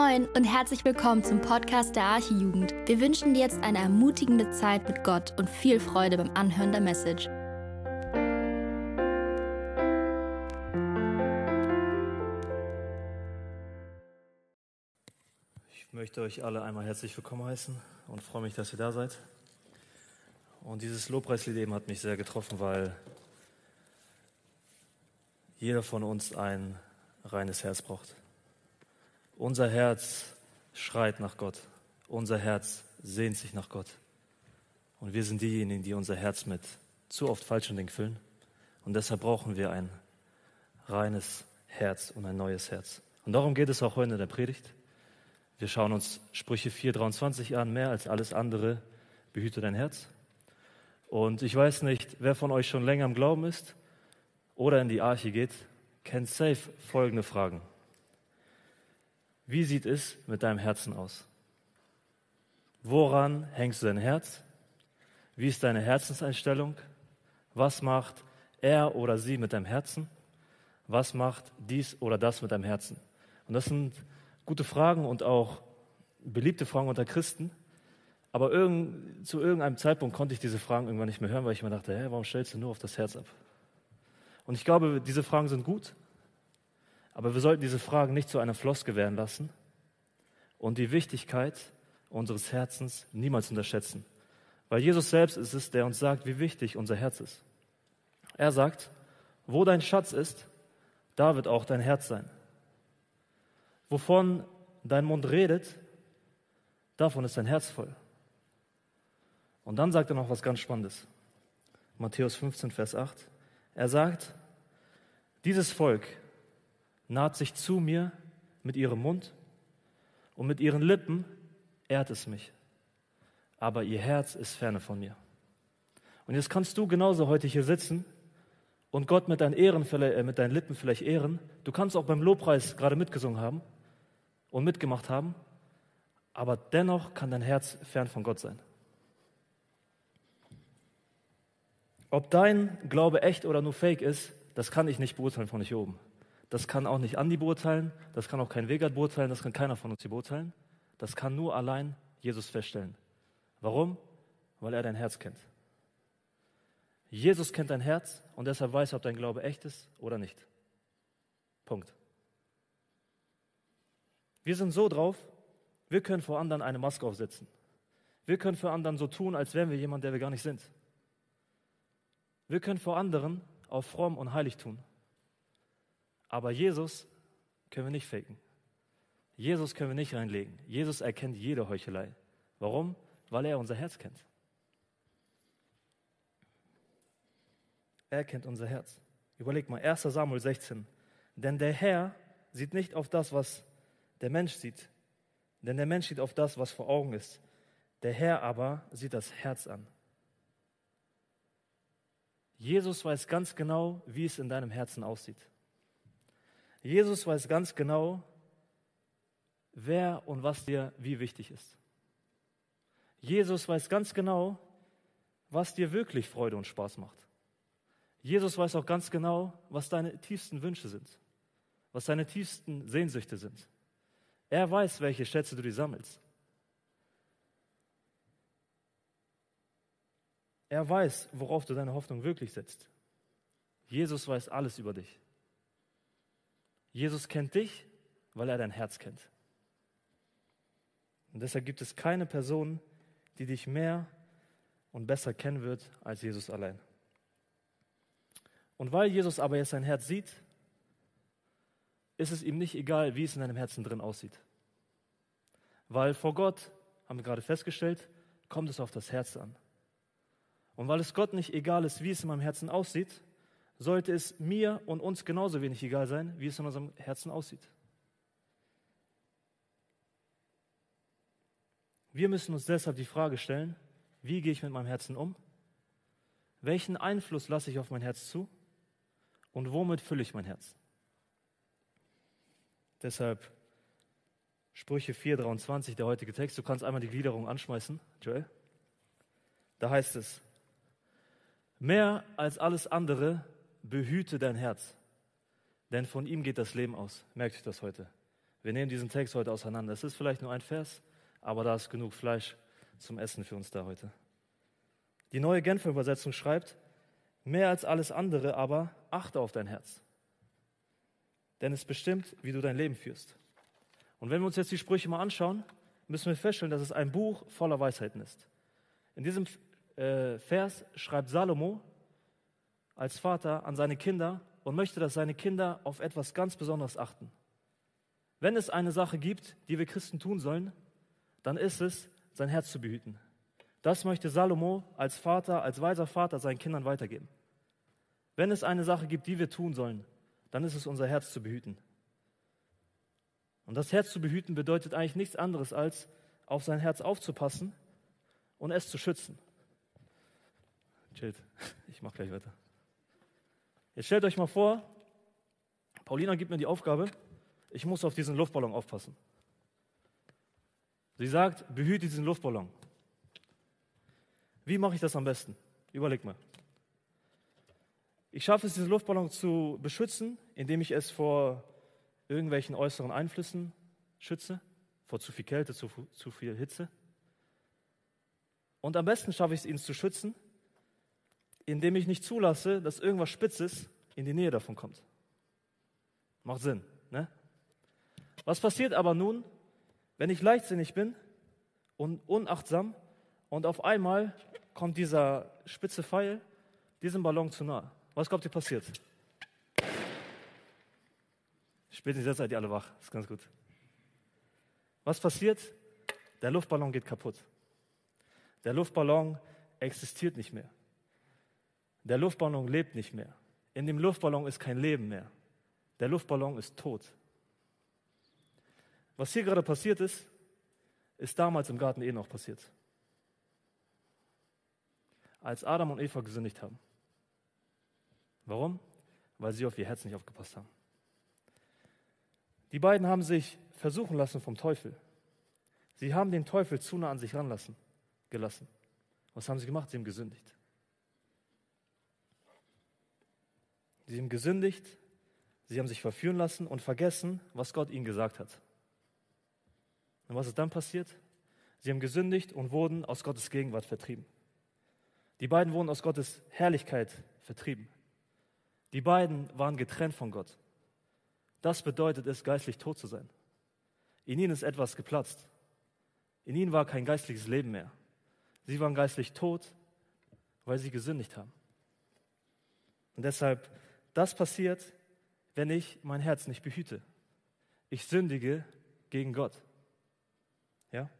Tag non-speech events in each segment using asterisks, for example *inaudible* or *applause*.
Moin und herzlich willkommen zum Podcast der Archijugend. Wir wünschen dir jetzt eine ermutigende Zeit mit Gott und viel Freude beim Anhören der Message. Ich möchte euch alle einmal herzlich willkommen heißen und freue mich, dass ihr da seid. Und dieses Lobpreislied eben hat mich sehr getroffen, weil jeder von uns ein reines Herz braucht. Unser Herz schreit nach Gott. Unser Herz sehnt sich nach Gott. Und wir sind diejenigen, die unser Herz mit zu oft falschen Dingen füllen. Und deshalb brauchen wir ein reines Herz und ein neues Herz. Und darum geht es auch heute in der Predigt. Wir schauen uns Sprüche 4,23 an. Mehr als alles andere behüte dein Herz. Und ich weiß nicht, wer von euch schon länger im Glauben ist oder in die Arche geht, kennt safe folgende Fragen. Wie sieht es mit deinem Herzen aus? Woran hängst du dein Herz? Wie ist deine Herzenseinstellung? Was macht er oder sie mit deinem Herzen? Was macht dies oder das mit deinem Herzen? Und das sind gute Fragen und auch beliebte Fragen unter Christen. Aber irgend, zu irgendeinem Zeitpunkt konnte ich diese Fragen irgendwann nicht mehr hören, weil ich mir dachte, hä, warum stellst du nur auf das Herz ab? Und ich glaube, diese Fragen sind gut, aber wir sollten diese Fragen nicht zu einer Floske werden lassen und die Wichtigkeit unseres Herzens niemals unterschätzen. Weil Jesus selbst ist es, der uns sagt, wie wichtig unser Herz ist. Er sagt, wo dein Schatz ist, da wird auch dein Herz sein. Wovon dein Mund redet, davon ist dein Herz voll. Und dann sagt er noch was ganz Spannendes. Matthäus 15, Vers 8. Er sagt, dieses Volk naht sich zu mir mit ihrem Mund und mit ihren Lippen ehrt es mich. Aber ihr Herz ist ferne von mir. Und jetzt kannst du genauso heute hier sitzen und Gott mit deinen, Ehren, äh, mit deinen Lippen vielleicht ehren. Du kannst auch beim Lobpreis gerade mitgesungen haben und mitgemacht haben, aber dennoch kann dein Herz fern von Gott sein. Ob dein Glaube echt oder nur fake ist, das kann ich nicht beurteilen von hier oben. Das kann auch nicht Andi beurteilen, das kann auch kein Wegert beurteilen, das kann keiner von uns hier beurteilen. Das kann nur allein Jesus feststellen. Warum? Weil er dein Herz kennt. Jesus kennt dein Herz und deshalb weiß er, ob dein Glaube echt ist oder nicht. Punkt. Wir sind so drauf, wir können vor anderen eine Maske aufsetzen. Wir können vor anderen so tun, als wären wir jemand, der wir gar nicht sind. Wir können vor anderen auf fromm und heilig tun. Aber Jesus können wir nicht faken. Jesus können wir nicht reinlegen. Jesus erkennt jede Heuchelei. Warum? Weil er unser Herz kennt. Er kennt unser Herz. Überleg mal, 1 Samuel 16. Denn der Herr sieht nicht auf das, was der Mensch sieht. Denn der Mensch sieht auf das, was vor Augen ist. Der Herr aber sieht das Herz an. Jesus weiß ganz genau, wie es in deinem Herzen aussieht. Jesus weiß ganz genau, wer und was dir wie wichtig ist. Jesus weiß ganz genau, was dir wirklich Freude und Spaß macht. Jesus weiß auch ganz genau, was deine tiefsten Wünsche sind, was deine tiefsten Sehnsüchte sind. Er weiß, welche Schätze du dir sammelst. Er weiß, worauf du deine Hoffnung wirklich setzt. Jesus weiß alles über dich. Jesus kennt dich, weil er dein Herz kennt. Und deshalb gibt es keine Person, die dich mehr und besser kennen wird als Jesus allein. Und weil Jesus aber jetzt dein Herz sieht, ist es ihm nicht egal, wie es in deinem Herzen drin aussieht. Weil vor Gott, haben wir gerade festgestellt, kommt es auf das Herz an. Und weil es Gott nicht egal ist, wie es in meinem Herzen aussieht, sollte es mir und uns genauso wenig egal sein, wie es in unserem Herzen aussieht. Wir müssen uns deshalb die Frage stellen, wie gehe ich mit meinem Herzen um? Welchen Einfluss lasse ich auf mein Herz zu? Und womit fülle ich mein Herz? Deshalb Sprüche 4,23, der heutige Text. Du kannst einmal die Gliederung anschmeißen, Joel. Da heißt es, mehr als alles andere behüte dein Herz, denn von ihm geht das Leben aus. Merkt euch das heute. Wir nehmen diesen Text heute auseinander. Es ist vielleicht nur ein Vers, aber da ist genug Fleisch zum Essen für uns da heute. Die neue Genfer Übersetzung schreibt, mehr als alles andere aber achte auf dein Herz. Denn es bestimmt, wie du dein Leben führst. Und wenn wir uns jetzt die Sprüche mal anschauen, müssen wir feststellen, dass es ein Buch voller Weisheiten ist. In diesem äh, Vers schreibt Salomo als Vater an seine Kinder und möchte, dass seine Kinder auf etwas ganz Besonderes achten. Wenn es eine Sache gibt, die wir Christen tun sollen, dann ist es, sein Herz zu behüten. Das möchte Salomo als Vater, als weiser Vater seinen Kindern weitergeben. Wenn es eine Sache gibt, die wir tun sollen, dann ist es unser Herz zu behüten. Und das Herz zu behüten bedeutet eigentlich nichts anderes, als auf sein Herz aufzupassen und es zu schützen. Chillt, ich mache gleich weiter. Jetzt stellt euch mal vor, Paulina gibt mir die Aufgabe, ich muss auf diesen Luftballon aufpassen. Sie sagt, behüte diesen Luftballon. Wie mache ich das am besten? Überleg mal. Ich schaffe es, diesen Luftballon zu beschützen, indem ich es vor irgendwelchen äußeren Einflüssen schütze, vor zu viel Kälte, zu, zu viel Hitze. Und am besten schaffe ich es, ihn zu schützen, indem ich nicht zulasse, dass irgendwas Spitzes in die Nähe davon kommt. Macht Sinn, ne? Was passiert aber nun, wenn ich leichtsinnig bin und unachtsam und auf einmal kommt dieser spitze Pfeil diesem Ballon zu nah? Was glaubt ihr passiert? Spätestens jetzt seid ihr alle wach, das ist ganz gut. Was passiert? Der Luftballon geht kaputt. Der Luftballon existiert nicht mehr. Der Luftballon lebt nicht mehr. In dem Luftballon ist kein Leben mehr. Der Luftballon ist tot. Was hier gerade passiert ist, ist damals im Garten eh noch passiert. Als Adam und Eva gesündigt haben. Warum? Weil sie auf ihr Herz nicht aufgepasst haben. Die beiden haben sich versuchen lassen vom Teufel. Sie haben den Teufel zu nah an sich ranlassen, gelassen. Was haben sie gemacht? Sie haben gesündigt. Sie haben gesündigt, sie haben sich verführen lassen und vergessen, was Gott ihnen gesagt hat. Und was ist dann passiert? Sie haben gesündigt und wurden aus Gottes Gegenwart vertrieben. Die beiden wurden aus Gottes Herrlichkeit vertrieben. Die beiden waren getrennt von Gott. Das bedeutet es, geistlich tot zu sein. In ihnen ist etwas geplatzt. In ihnen war kein geistliches Leben mehr. Sie waren geistlich tot, weil sie gesündigt haben. Und deshalb das passiert, wenn ich mein Herz nicht behüte. Ich sündige gegen Gott. Ja?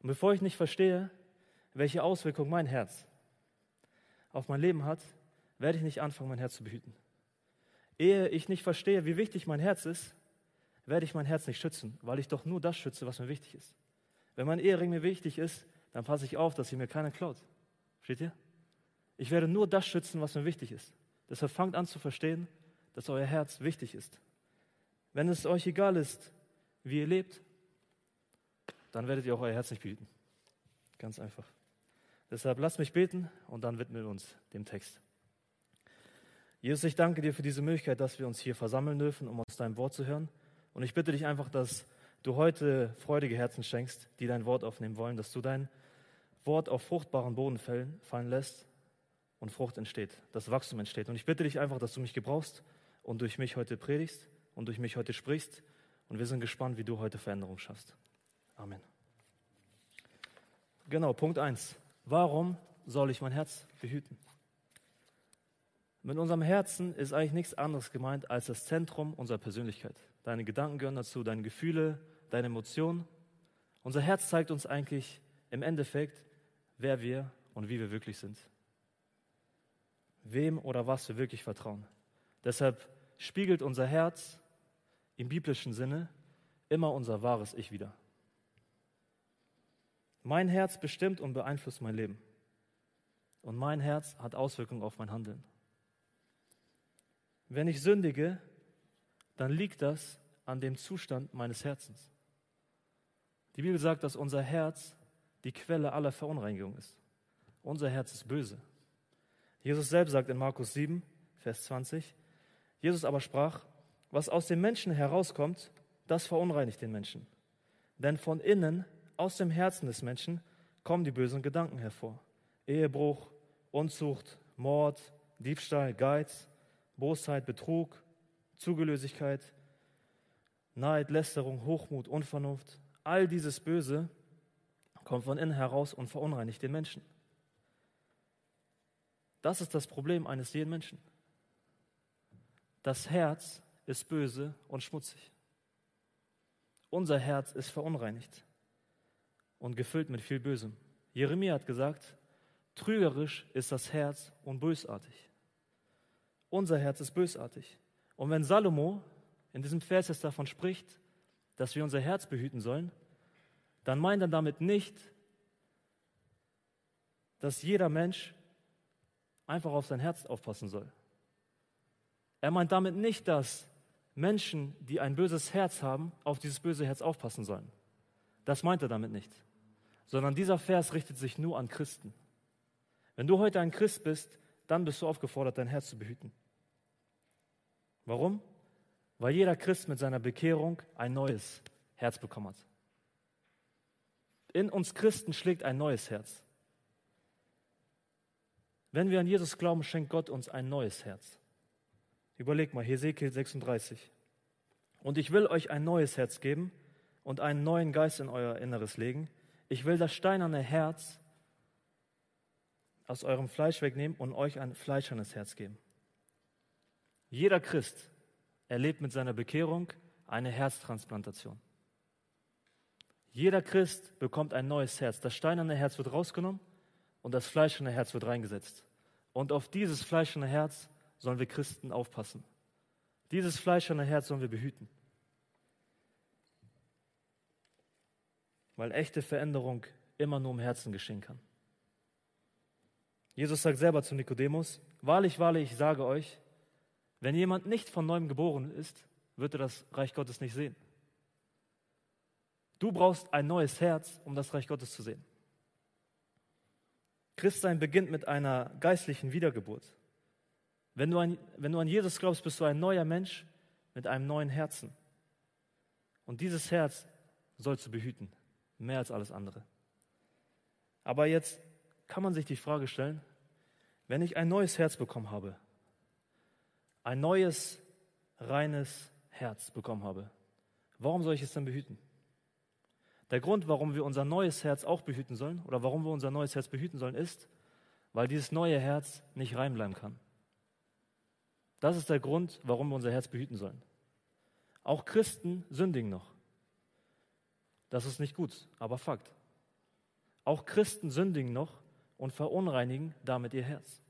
Und bevor ich nicht verstehe, welche Auswirkung mein Herz auf mein Leben hat, werde ich nicht anfangen, mein Herz zu behüten. Ehe ich nicht verstehe, wie wichtig mein Herz ist, werde ich mein Herz nicht schützen, weil ich doch nur das schütze, was mir wichtig ist. Wenn mein Ehering mir wichtig ist, dann passe ich auf, dass sie mir keiner klaut. Versteht ihr? Ich werde nur das schützen, was mir wichtig ist. Deshalb fangt an zu verstehen, dass euer Herz wichtig ist. Wenn es euch egal ist, wie ihr lebt, dann werdet ihr auch euer Herz nicht behüten. Ganz einfach. Deshalb lasst mich beten und dann widmen wir uns dem Text. Jesus, ich danke dir für diese Möglichkeit, dass wir uns hier versammeln dürfen, um aus deinem Wort zu hören. Und ich bitte dich einfach, dass du heute freudige Herzen schenkst, die dein Wort aufnehmen wollen, dass du dein Wort auf fruchtbaren Boden fallen lässt und Frucht entsteht, dass Wachstum entsteht. Und ich bitte dich einfach, dass du mich gebrauchst und durch mich heute predigst und durch mich heute sprichst. Und wir sind gespannt, wie du heute Veränderung schaffst. Amen. Genau, Punkt 1. Warum soll ich mein Herz behüten? Mit unserem Herzen ist eigentlich nichts anderes gemeint als das Zentrum unserer Persönlichkeit. Deine Gedanken gehören dazu, deine Gefühle, deine Emotionen. Unser Herz zeigt uns eigentlich im Endeffekt, wer wir und wie wir wirklich sind wem oder was wir wirklich vertrauen. Deshalb spiegelt unser Herz im biblischen Sinne immer unser wahres Ich wieder. Mein Herz bestimmt und beeinflusst mein Leben. Und mein Herz hat Auswirkungen auf mein Handeln. Wenn ich sündige, dann liegt das an dem Zustand meines Herzens. Die Bibel sagt, dass unser Herz die Quelle aller Verunreinigung ist. Unser Herz ist böse. Jesus selbst sagt in Markus 7, Vers 20, Jesus aber sprach, was aus dem Menschen herauskommt, das verunreinigt den Menschen. Denn von innen, aus dem Herzen des Menschen, kommen die bösen Gedanken hervor. Ehebruch, Unzucht, Mord, Diebstahl, Geiz, Bosheit, Betrug, Zugelösigkeit, Neid, Lästerung, Hochmut, Unvernunft. All dieses Böse kommt von innen heraus und verunreinigt den Menschen. Das ist das Problem eines jeden Menschen. Das Herz ist böse und schmutzig. Unser Herz ist verunreinigt und gefüllt mit viel Bösem. Jeremia hat gesagt, trügerisch ist das Herz und bösartig. Unser Herz ist bösartig. Und wenn Salomo in diesem Vers jetzt davon spricht, dass wir unser Herz behüten sollen, dann meint er damit nicht, dass jeder Mensch einfach auf sein Herz aufpassen soll. Er meint damit nicht, dass Menschen, die ein böses Herz haben, auf dieses böse Herz aufpassen sollen. Das meint er damit nicht. Sondern dieser Vers richtet sich nur an Christen. Wenn du heute ein Christ bist, dann bist du aufgefordert, dein Herz zu behüten. Warum? Weil jeder Christ mit seiner Bekehrung ein neues Herz bekommen hat. In uns Christen schlägt ein neues Herz. Wenn wir an Jesus glauben, schenkt Gott uns ein neues Herz. Überleg mal, Hesekiel 36. Und ich will euch ein neues Herz geben und einen neuen Geist in euer Inneres legen. Ich will das steinerne Herz aus eurem Fleisch wegnehmen und euch ein fleischernes Herz geben. Jeder Christ erlebt mit seiner Bekehrung eine Herztransplantation. Jeder Christ bekommt ein neues Herz. Das steinerne Herz wird rausgenommen und das fleischerne Herz wird reingesetzt. Und auf dieses fleischerne Herz sollen wir Christen aufpassen. Dieses fleischerne Herz sollen wir behüten. Weil echte Veränderung immer nur im Herzen geschehen kann. Jesus sagt selber zu Nikodemus, wahrlich, wahrlich, ich sage euch, wenn jemand nicht von neuem geboren ist, wird er das Reich Gottes nicht sehen. Du brauchst ein neues Herz, um das Reich Gottes zu sehen. Christsein beginnt mit einer geistlichen Wiedergeburt. Wenn du, an, wenn du an Jesus glaubst, bist du ein neuer Mensch mit einem neuen Herzen. Und dieses Herz sollst du behüten, mehr als alles andere. Aber jetzt kann man sich die Frage stellen, wenn ich ein neues Herz bekommen habe, ein neues, reines Herz bekommen habe, warum soll ich es dann behüten? Der Grund, warum wir unser neues Herz auch behüten sollen oder warum wir unser neues Herz behüten sollen, ist, weil dieses neue Herz nicht rein bleiben kann. Das ist der Grund, warum wir unser Herz behüten sollen. Auch Christen sündigen noch. Das ist nicht gut, aber Fakt. Auch Christen sündigen noch und verunreinigen damit ihr Herz.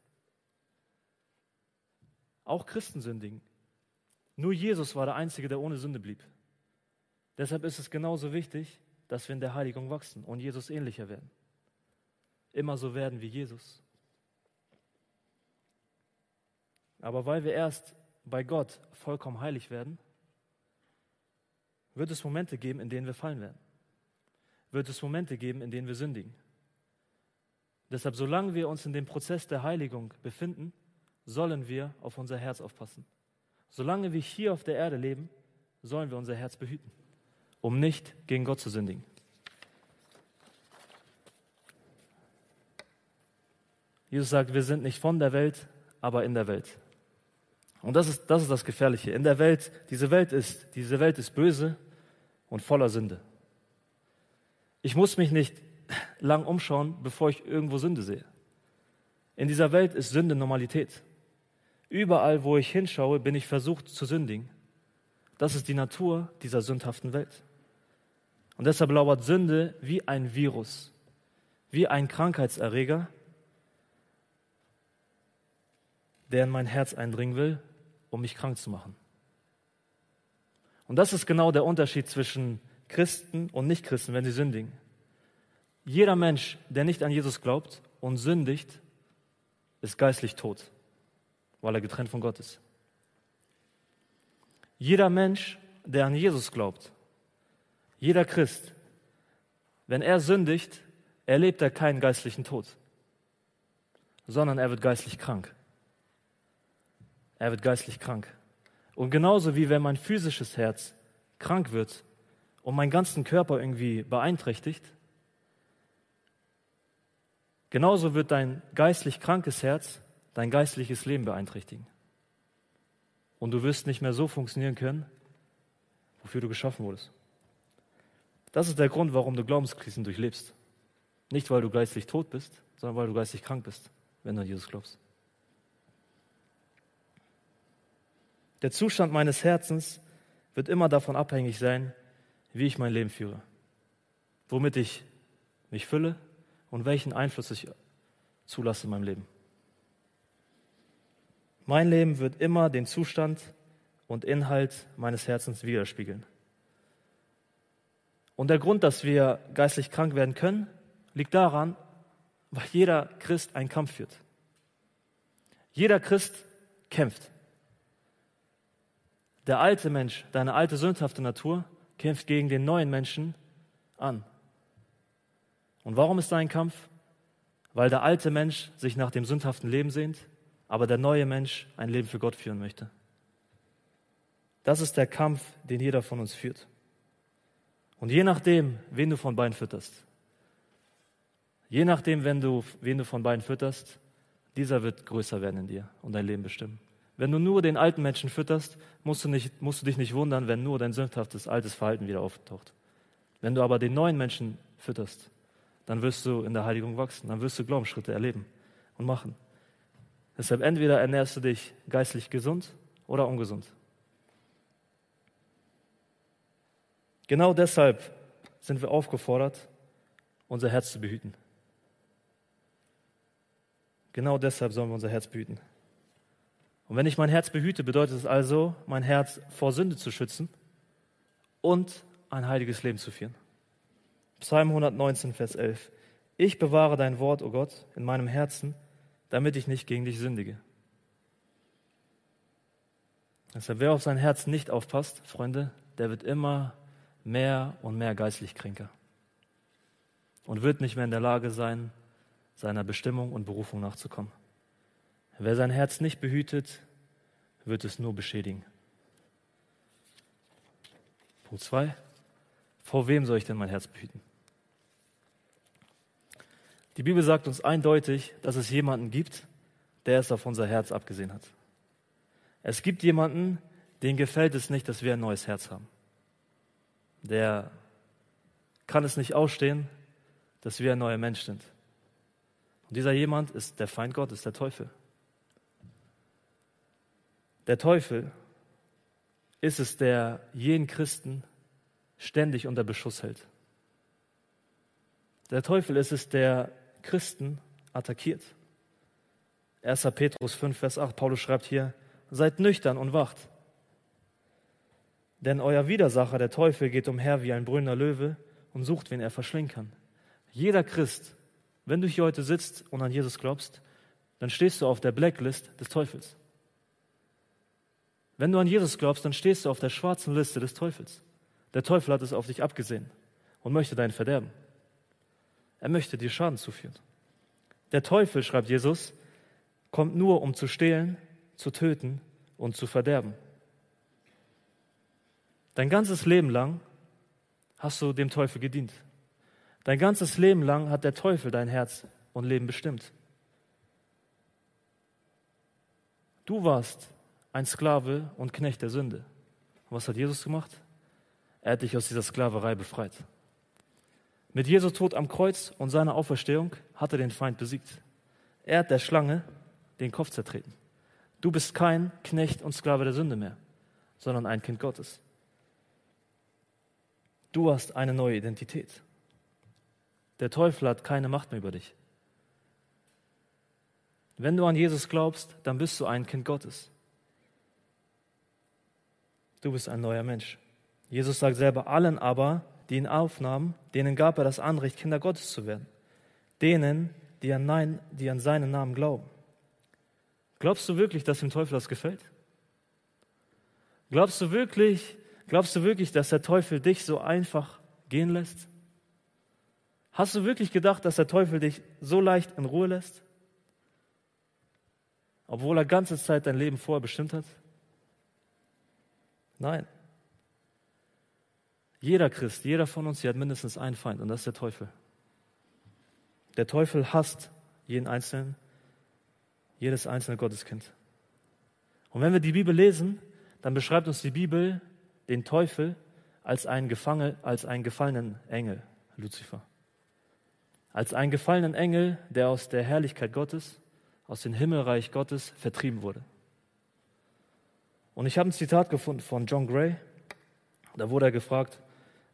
Auch Christen sündigen. Nur Jesus war der Einzige, der ohne Sünde blieb. Deshalb ist es genauso wichtig, dass wir in der Heiligung wachsen und Jesus ähnlicher werden. Immer so werden wie Jesus. Aber weil wir erst bei Gott vollkommen heilig werden, wird es Momente geben, in denen wir fallen werden. Wird es Momente geben, in denen wir sündigen. Deshalb, solange wir uns in dem Prozess der Heiligung befinden, sollen wir auf unser Herz aufpassen. Solange wir hier auf der Erde leben, sollen wir unser Herz behüten, um nicht gegen Gott zu sündigen. Jesus sagt, wir sind nicht von der Welt, aber in der Welt. Und das ist, das ist das Gefährliche. In der Welt, diese Welt ist, diese Welt ist böse und voller Sünde. Ich muss mich nicht *laughs* lang umschauen, bevor ich irgendwo Sünde sehe. In dieser Welt ist Sünde Normalität. Überall, wo ich hinschaue, bin ich versucht zu sündigen. Das ist die Natur dieser sündhaften Welt. Und deshalb lauert Sünde wie ein Virus, wie ein Krankheitserreger, der in mein Herz eindringen will um mich krank zu machen. Und das ist genau der Unterschied zwischen Christen und Nichtchristen, wenn sie sündigen. Jeder Mensch, der nicht an Jesus glaubt und sündigt, ist geistlich tot, weil er getrennt von Gott ist. Jeder Mensch, der an Jesus glaubt, jeder Christ, wenn er sündigt, erlebt er keinen geistlichen Tod, sondern er wird geistlich krank. Er wird geistlich krank. Und genauso wie wenn mein physisches Herz krank wird und meinen ganzen Körper irgendwie beeinträchtigt, genauso wird dein geistlich krankes Herz dein geistliches Leben beeinträchtigen. Und du wirst nicht mehr so funktionieren können, wofür du geschaffen wurdest. Das ist der Grund, warum du Glaubenskrisen durchlebst. Nicht, weil du geistlich tot bist, sondern weil du geistlich krank bist, wenn du an Jesus glaubst. Der Zustand meines Herzens wird immer davon abhängig sein, wie ich mein Leben führe, womit ich mich fülle und welchen Einfluss ich zulasse in meinem Leben. Mein Leben wird immer den Zustand und Inhalt meines Herzens widerspiegeln. Und der Grund, dass wir geistlich krank werden können, liegt daran, weil jeder Christ einen Kampf führt. Jeder Christ kämpft. Der alte Mensch, deine alte sündhafte Natur, kämpft gegen den neuen Menschen an. Und warum ist da ein Kampf? Weil der alte Mensch sich nach dem sündhaften Leben sehnt, aber der neue Mensch ein Leben für Gott führen möchte. Das ist der Kampf, den jeder von uns führt. Und je nachdem, wen du von beiden fütterst, je nachdem, wenn du, wen du von beiden fütterst, dieser wird größer werden in dir und dein Leben bestimmen. Wenn du nur den alten Menschen fütterst, musst du, nicht, musst du dich nicht wundern, wenn nur dein sündhaftes altes Verhalten wieder auftaucht. Wenn du aber den neuen Menschen fütterst, dann wirst du in der Heiligung wachsen, dann wirst du Glaubensschritte erleben und machen. Deshalb entweder ernährst du dich geistlich gesund oder ungesund. Genau deshalb sind wir aufgefordert, unser Herz zu behüten. Genau deshalb sollen wir unser Herz behüten. Und wenn ich mein Herz behüte, bedeutet es also, mein Herz vor Sünde zu schützen und ein heiliges Leben zu führen. Psalm 119, Vers 11. Ich bewahre dein Wort, o oh Gott, in meinem Herzen, damit ich nicht gegen dich sündige. Deshalb, wer auf sein Herz nicht aufpasst, Freunde, der wird immer mehr und mehr geistlich kränker und wird nicht mehr in der Lage sein, seiner Bestimmung und Berufung nachzukommen. Wer sein Herz nicht behütet, wird es nur beschädigen. Punkt 2. Vor wem soll ich denn mein Herz behüten? Die Bibel sagt uns eindeutig, dass es jemanden gibt, der es auf unser Herz abgesehen hat. Es gibt jemanden, den gefällt es nicht, dass wir ein neues Herz haben. Der kann es nicht ausstehen, dass wir ein neuer Mensch sind. Und dieser jemand ist der Feind Gottes, der Teufel. Der Teufel ist es, der jeden Christen ständig unter Beschuss hält. Der Teufel ist es, der Christen attackiert. 1. Petrus 5, Vers 8, Paulus schreibt hier, seid nüchtern und wacht. Denn euer Widersacher, der Teufel, geht umher wie ein brüllender Löwe und sucht, wen er verschlingen kann. Jeder Christ, wenn du hier heute sitzt und an Jesus glaubst, dann stehst du auf der Blacklist des Teufels. Wenn du an Jesus glaubst, dann stehst du auf der schwarzen Liste des Teufels. Der Teufel hat es auf dich abgesehen und möchte dein Verderben. Er möchte dir Schaden zuführen. Der Teufel, schreibt Jesus, kommt nur, um zu stehlen, zu töten und zu verderben. Dein ganzes Leben lang hast du dem Teufel gedient. Dein ganzes Leben lang hat der Teufel dein Herz und Leben bestimmt. Du warst ein Sklave und Knecht der Sünde. Und was hat Jesus gemacht? Er hat dich aus dieser Sklaverei befreit. Mit Jesu Tod am Kreuz und seiner Auferstehung hat er den Feind besiegt. Er hat der Schlange den Kopf zertreten. Du bist kein Knecht und Sklave der Sünde mehr, sondern ein Kind Gottes. Du hast eine neue Identität. Der Teufel hat keine Macht mehr über dich. Wenn du an Jesus glaubst, dann bist du ein Kind Gottes. Du bist ein neuer Mensch. Jesus sagt selber, allen aber, die ihn aufnahmen, denen gab er das Anrecht, Kinder Gottes zu werden. Denen, die an, Nein, die an seinen Namen glauben. Glaubst du wirklich, dass dem Teufel das gefällt? Glaubst du wirklich, glaubst du wirklich, dass der Teufel dich so einfach gehen lässt? Hast du wirklich gedacht, dass der Teufel dich so leicht in Ruhe lässt? Obwohl er ganze Zeit dein Leben vorher bestimmt hat? Nein. Jeder Christ, jeder von uns hier hat mindestens einen Feind und das ist der Teufel. Der Teufel hasst jeden Einzelnen, jedes einzelne Gotteskind. Und wenn wir die Bibel lesen, dann beschreibt uns die Bibel den Teufel als einen, Gefangen, als einen gefallenen Engel, Luzifer. Als einen gefallenen Engel, der aus der Herrlichkeit Gottes, aus dem Himmelreich Gottes vertrieben wurde. Und ich habe ein Zitat gefunden von John Gray. Da wurde er gefragt,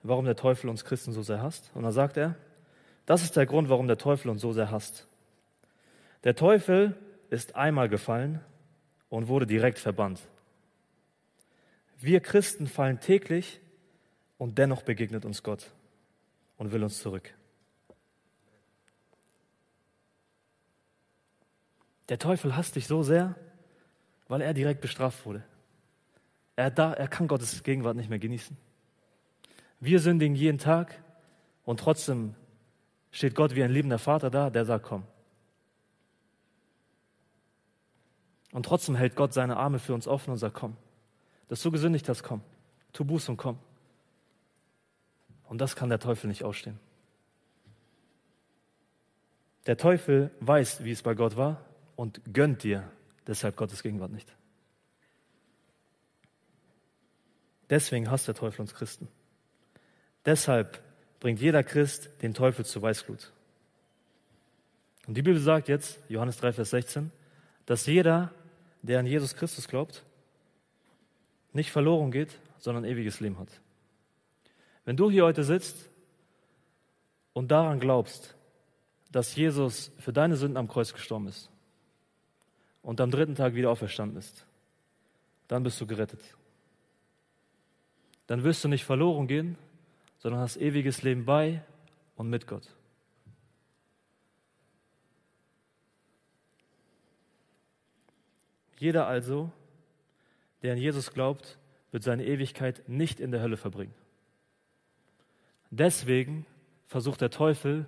warum der Teufel uns Christen so sehr hasst. Und da sagt er, das ist der Grund, warum der Teufel uns so sehr hasst. Der Teufel ist einmal gefallen und wurde direkt verbannt. Wir Christen fallen täglich und dennoch begegnet uns Gott und will uns zurück. Der Teufel hasst dich so sehr, weil er direkt bestraft wurde. Er, da, er kann Gottes Gegenwart nicht mehr genießen. Wir sündigen jeden Tag und trotzdem steht Gott wie ein liebender Vater da, der sagt, komm, Und trotzdem hält Gott seine Arme für uns offen und sagt, komm, dass du gesündigt hast, komm, tu Buß und komm. Und das kann der Teufel nicht ausstehen. Der Teufel weiß, wie es bei Gott war und gönnt dir deshalb Gottes Gegenwart nicht. Deswegen hasst der Teufel uns Christen. Deshalb bringt jeder Christ den Teufel zur Weißglut. Und die Bibel sagt jetzt, Johannes 3, Vers 16, dass jeder, der an Jesus Christus glaubt, nicht verloren geht, sondern ewiges Leben hat. Wenn du hier heute sitzt und daran glaubst, dass Jesus für deine Sünden am Kreuz gestorben ist und am dritten Tag wieder auferstanden ist, dann bist du gerettet. Dann wirst du nicht verloren gehen, sondern hast ewiges Leben bei und mit Gott. Jeder also, der an Jesus glaubt, wird seine Ewigkeit nicht in der Hölle verbringen. Deswegen versucht der Teufel,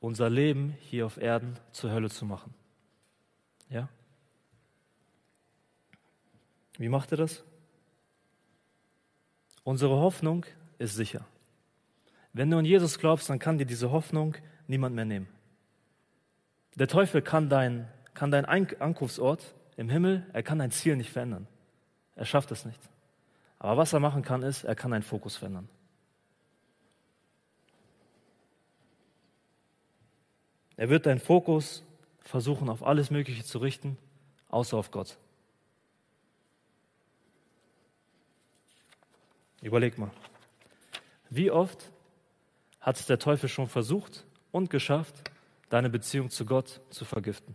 unser Leben hier auf Erden zur Hölle zu machen. Ja? Wie macht er das? Unsere Hoffnung ist sicher. Wenn du an Jesus glaubst, dann kann dir diese Hoffnung niemand mehr nehmen. Der Teufel kann dein, kann dein Ankunftsort im Himmel, er kann dein Ziel nicht verändern. Er schafft es nicht. Aber was er machen kann, ist, er kann deinen Fokus verändern. Er wird deinen Fokus versuchen, auf alles Mögliche zu richten, außer auf Gott. Überleg mal, wie oft hat es der Teufel schon versucht und geschafft, deine Beziehung zu Gott zu vergiften?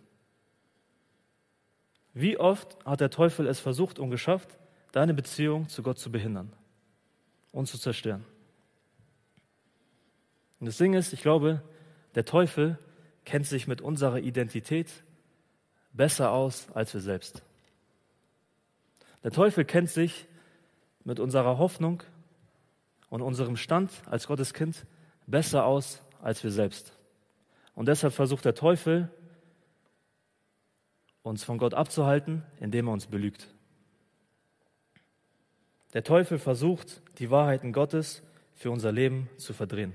Wie oft hat der Teufel es versucht und geschafft, deine Beziehung zu Gott zu behindern und zu zerstören? Und das Ding ist, ich glaube, der Teufel kennt sich mit unserer Identität besser aus als wir selbst. Der Teufel kennt sich mit unserer Hoffnung und unserem Stand als Gottes Kind besser aus als wir selbst. Und deshalb versucht der Teufel, uns von Gott abzuhalten, indem er uns belügt. Der Teufel versucht, die Wahrheiten Gottes für unser Leben zu verdrehen,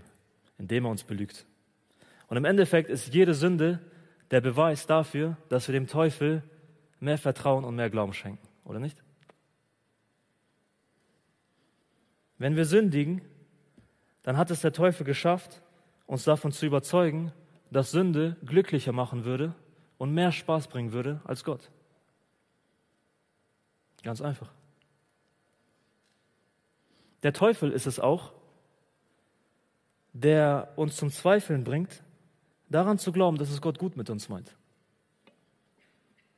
indem er uns belügt. Und im Endeffekt ist jede Sünde der Beweis dafür, dass wir dem Teufel mehr Vertrauen und mehr Glauben schenken, oder nicht? Wenn wir sündigen, dann hat es der Teufel geschafft, uns davon zu überzeugen, dass Sünde glücklicher machen würde und mehr Spaß bringen würde als Gott. Ganz einfach. Der Teufel ist es auch, der uns zum Zweifeln bringt, daran zu glauben, dass es Gott gut mit uns meint.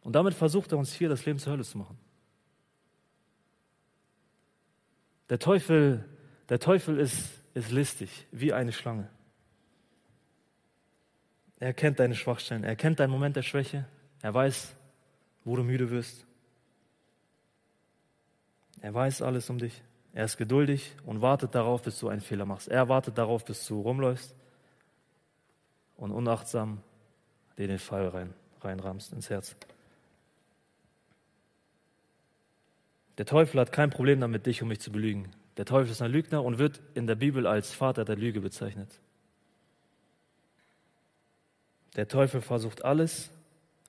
Und damit versucht er uns hier das Leben zur Hölle zu machen. Der Teufel, der Teufel ist, ist listig, wie eine Schlange. Er kennt deine Schwachstellen, er kennt deinen Moment der Schwäche, er weiß, wo du müde wirst. Er weiß alles um dich. Er ist geduldig und wartet darauf, bis du einen Fehler machst. Er wartet darauf, bis du rumläufst und unachtsam dir den Fall rein, reinrammst ins Herz. Der Teufel hat kein Problem damit, dich und mich zu belügen. Der Teufel ist ein Lügner und wird in der Bibel als Vater der Lüge bezeichnet. Der Teufel versucht alles,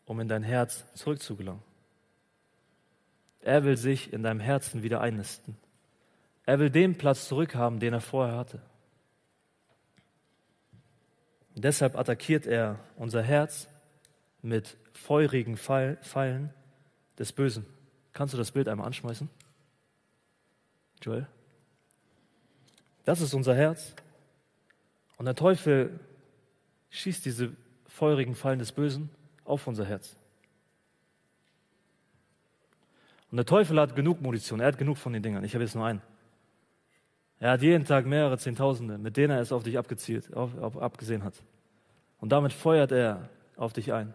um in dein Herz zurückzugelangen. Er will sich in deinem Herzen wieder einnisten. Er will den Platz zurückhaben, den er vorher hatte. Deshalb attackiert er unser Herz mit feurigen Pfeilen des Bösen. Kannst du das Bild einmal anschmeißen? Joel? Das ist unser Herz. Und der Teufel schießt diese feurigen Pfeilen des Bösen auf unser Herz. Und der Teufel hat genug Munition, er hat genug von den Dingern. Ich habe jetzt nur einen. Er hat jeden Tag mehrere Zehntausende, mit denen er es auf dich abgezielt, auf, auf, abgesehen hat. Und damit feuert er auf dich ein.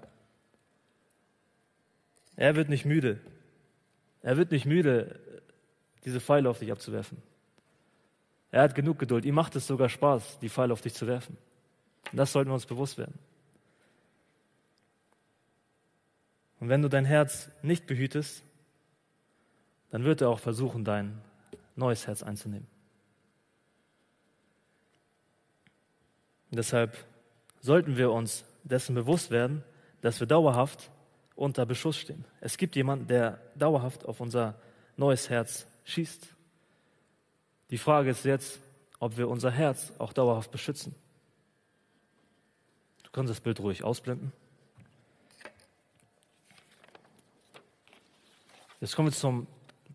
Er wird nicht müde. Er wird nicht müde, diese Pfeile auf dich abzuwerfen. Er hat genug Geduld. Ihm macht es sogar Spaß, die Pfeile auf dich zu werfen. Und das sollten wir uns bewusst werden. Und wenn du dein Herz nicht behütest, dann wird er auch versuchen, dein neues Herz einzunehmen. Deshalb sollten wir uns dessen bewusst werden, dass wir dauerhaft unter Beschuss stehen. Es gibt jemanden, der dauerhaft auf unser neues Herz schießt. Die Frage ist jetzt, ob wir unser Herz auch dauerhaft beschützen. Du kannst das Bild ruhig ausblenden. Jetzt kommen wir zum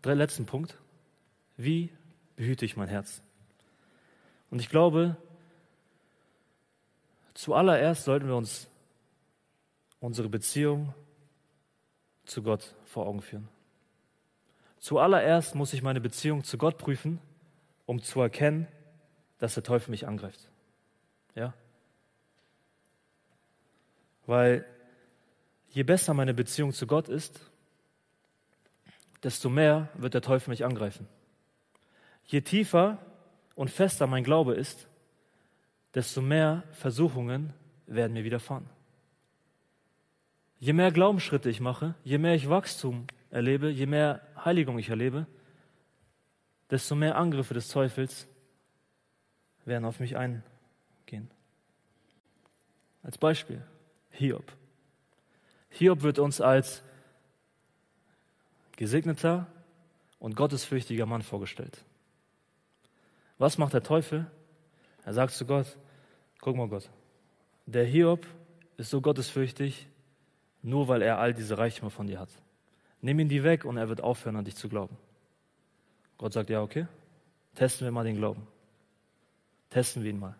letzten Punkt. Wie behüte ich mein Herz? Und ich glaube, zuallererst sollten wir uns unsere Beziehung zu Gott vor Augen führen. Zuallererst muss ich meine Beziehung zu Gott prüfen, um zu erkennen, dass der Teufel mich angreift. Ja? Weil je besser meine Beziehung zu Gott ist, desto mehr wird der Teufel mich angreifen. Je tiefer und fester mein Glaube ist, desto mehr Versuchungen werden mir widerfahren. Je mehr Glaubensschritte ich mache, je mehr ich Wachstum erlebe, je mehr Heiligung ich erlebe, desto mehr Angriffe des Teufels werden auf mich eingehen. Als Beispiel Hiob. Hiob wird uns als gesegneter und gottesfürchtiger Mann vorgestellt. Was macht der Teufel? Er sagt zu Gott, guck mal Gott, der Hiob ist so gottesfürchtig, nur weil er all diese Reichtümer von dir hat. Nimm ihn die weg und er wird aufhören, an dich zu glauben. Gott sagt, ja, okay, testen wir mal den Glauben. Testen wir ihn mal.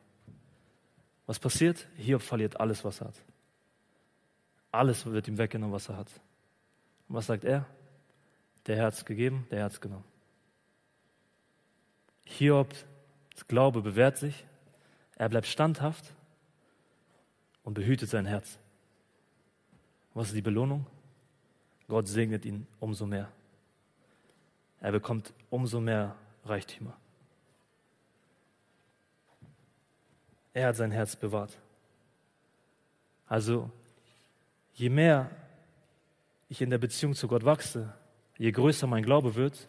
Was passiert? Hiob verliert alles, was er hat. Alles wird ihm weggenommen, was er hat. Und was sagt er? Der es gegeben, der es genommen. Hiobs Glaube bewährt sich, er bleibt standhaft und behütet sein Herz. Was ist die Belohnung? Gott segnet ihn umso mehr. Er bekommt umso mehr Reichtümer. Er hat sein Herz bewahrt. Also, je mehr ich in der Beziehung zu Gott wachse, je größer mein Glaube wird,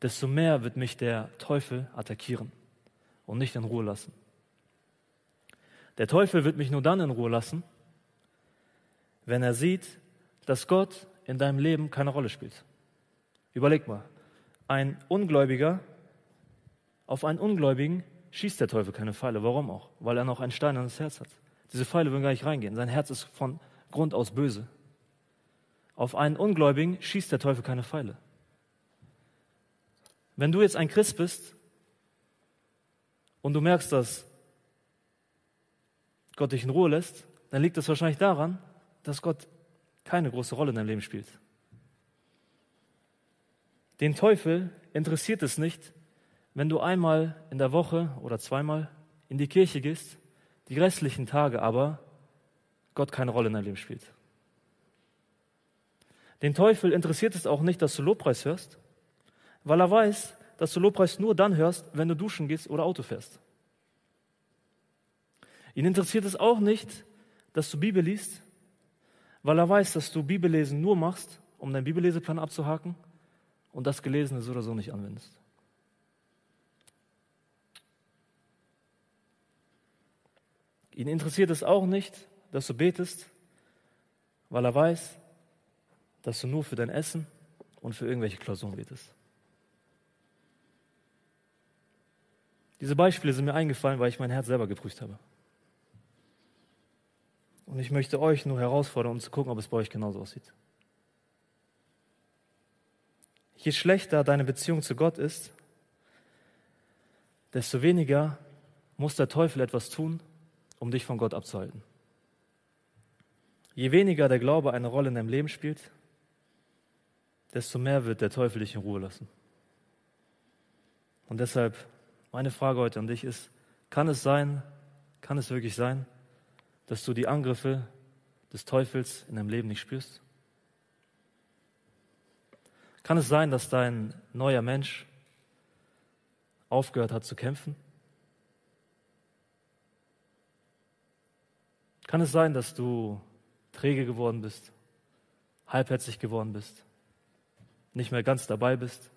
desto mehr wird mich der Teufel attackieren und nicht in Ruhe lassen. Der Teufel wird mich nur dann in Ruhe lassen, wenn er sieht, dass Gott in deinem Leben keine Rolle spielt. Überleg mal, ein Ungläubiger, auf einen Ungläubigen schießt der Teufel keine Pfeile. Warum auch? Weil er noch ein Stein an das Herz hat. Diese Pfeile würden gar nicht reingehen. Sein Herz ist von Grund aus böse. Auf einen Ungläubigen schießt der Teufel keine Pfeile. Wenn du jetzt ein Christ bist und du merkst, dass Gott dich in Ruhe lässt, dann liegt das wahrscheinlich daran, dass Gott keine große Rolle in deinem Leben spielt. Den Teufel interessiert es nicht, wenn du einmal in der Woche oder zweimal in die Kirche gehst, die restlichen Tage aber Gott keine Rolle in deinem Leben spielt. Den Teufel interessiert es auch nicht, dass du Lobpreis hörst, weil er weiß, dass du Lobpreis nur dann hörst, wenn du duschen gehst oder Auto fährst. Ihn interessiert es auch nicht, dass du Bibel liest, weil er weiß, dass du Bibellesen nur machst, um deinen Bibelleseplan abzuhaken und das Gelesene so oder so nicht anwendest. Ihn interessiert es auch nicht, dass du betest, weil er weiß, dass du nur für dein Essen und für irgendwelche Klausuren betest. Diese Beispiele sind mir eingefallen, weil ich mein Herz selber geprüft habe. Und ich möchte euch nur herausfordern, um zu gucken, ob es bei euch genauso aussieht. Je schlechter deine Beziehung zu Gott ist, desto weniger muss der Teufel etwas tun, um dich von Gott abzuhalten. Je weniger der Glaube eine Rolle in deinem Leben spielt, desto mehr wird der Teufel dich in Ruhe lassen. Und deshalb meine Frage heute an dich ist, kann es sein, kann es wirklich sein, dass du die Angriffe des Teufels in deinem Leben nicht spürst? Kann es sein, dass dein neuer Mensch aufgehört hat zu kämpfen? Kann es sein, dass du träge geworden bist, halbherzig geworden bist, nicht mehr ganz dabei bist,